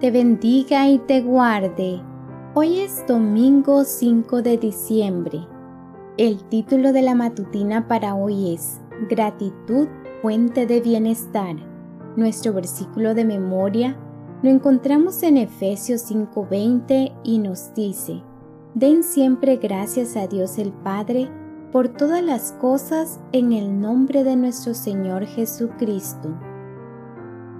te bendiga y te guarde. Hoy es domingo 5 de diciembre. El título de la matutina para hoy es Gratitud, fuente de bienestar. Nuestro versículo de memoria lo encontramos en Efesios 5:20 y nos dice, Den siempre gracias a Dios el Padre por todas las cosas en el nombre de nuestro Señor Jesucristo.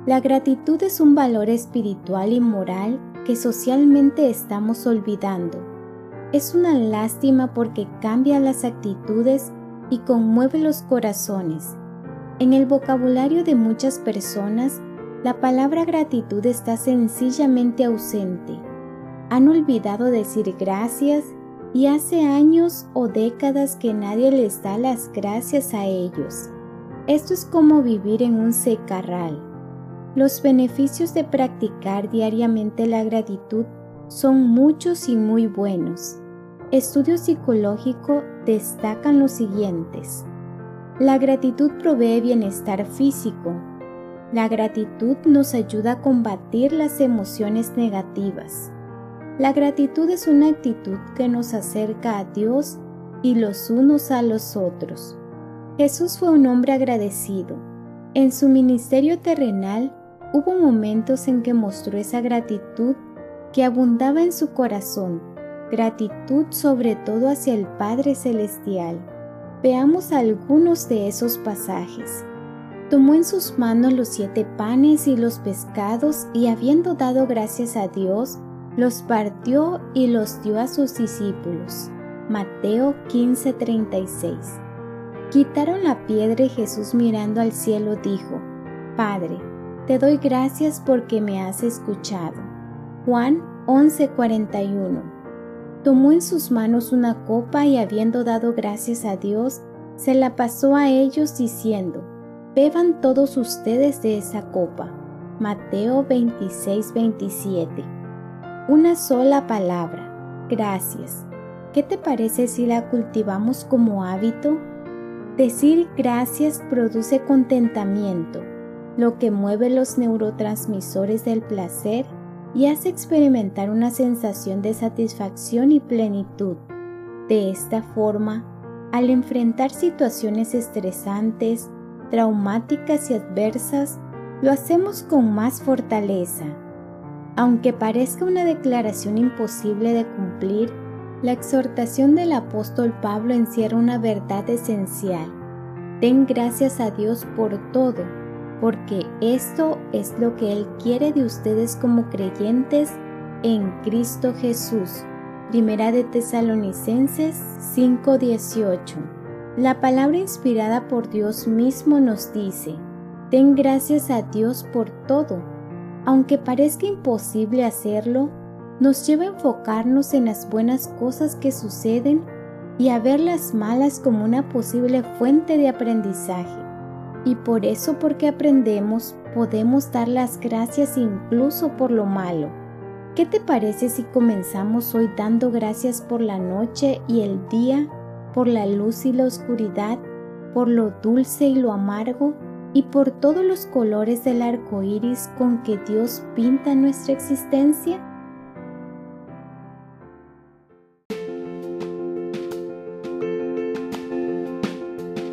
La gratitud es un valor espiritual y moral que socialmente estamos olvidando. Es una lástima porque cambia las actitudes y conmueve los corazones. En el vocabulario de muchas personas, la palabra gratitud está sencillamente ausente. Han olvidado decir gracias y hace años o décadas que nadie les da las gracias a ellos. Esto es como vivir en un secarral. Los beneficios de practicar diariamente la gratitud son muchos y muy buenos. Estudios psicológicos destacan los siguientes. La gratitud provee bienestar físico, la gratitud nos ayuda a combatir las emociones negativas. La gratitud es una actitud que nos acerca a Dios y los unos a los otros. Jesús fue un hombre agradecido. En su ministerio terrenal hubo momentos en que mostró esa gratitud que abundaba en su corazón, gratitud sobre todo hacia el Padre Celestial. Veamos algunos de esos pasajes. Tomó en sus manos los siete panes y los pescados y habiendo dado gracias a Dios, los partió y los dio a sus discípulos. Mateo 15:36. Quitaron la piedra y Jesús mirando al cielo dijo, Padre, te doy gracias porque me has escuchado. Juan 11:41. Tomó en sus manos una copa y habiendo dado gracias a Dios, se la pasó a ellos diciendo, Beban todos ustedes de esa copa. Mateo 26, 27. Una sola palabra. Gracias. ¿Qué te parece si la cultivamos como hábito? Decir gracias produce contentamiento, lo que mueve los neurotransmisores del placer y hace experimentar una sensación de satisfacción y plenitud. De esta forma, al enfrentar situaciones estresantes, traumáticas y adversas, lo hacemos con más fortaleza. Aunque parezca una declaración imposible de cumplir, la exhortación del apóstol Pablo encierra una verdad esencial. Den gracias a Dios por todo, porque esto es lo que Él quiere de ustedes como creyentes en Cristo Jesús. Primera de Tesalonicenses 5:18 la palabra inspirada por Dios mismo nos dice, ten gracias a Dios por todo. Aunque parezca imposible hacerlo, nos lleva a enfocarnos en las buenas cosas que suceden y a ver las malas como una posible fuente de aprendizaje. Y por eso porque aprendemos podemos dar las gracias incluso por lo malo. ¿Qué te parece si comenzamos hoy dando gracias por la noche y el día por la luz y la oscuridad, por lo dulce y lo amargo, y por todos los colores del arco iris con que Dios pinta nuestra existencia?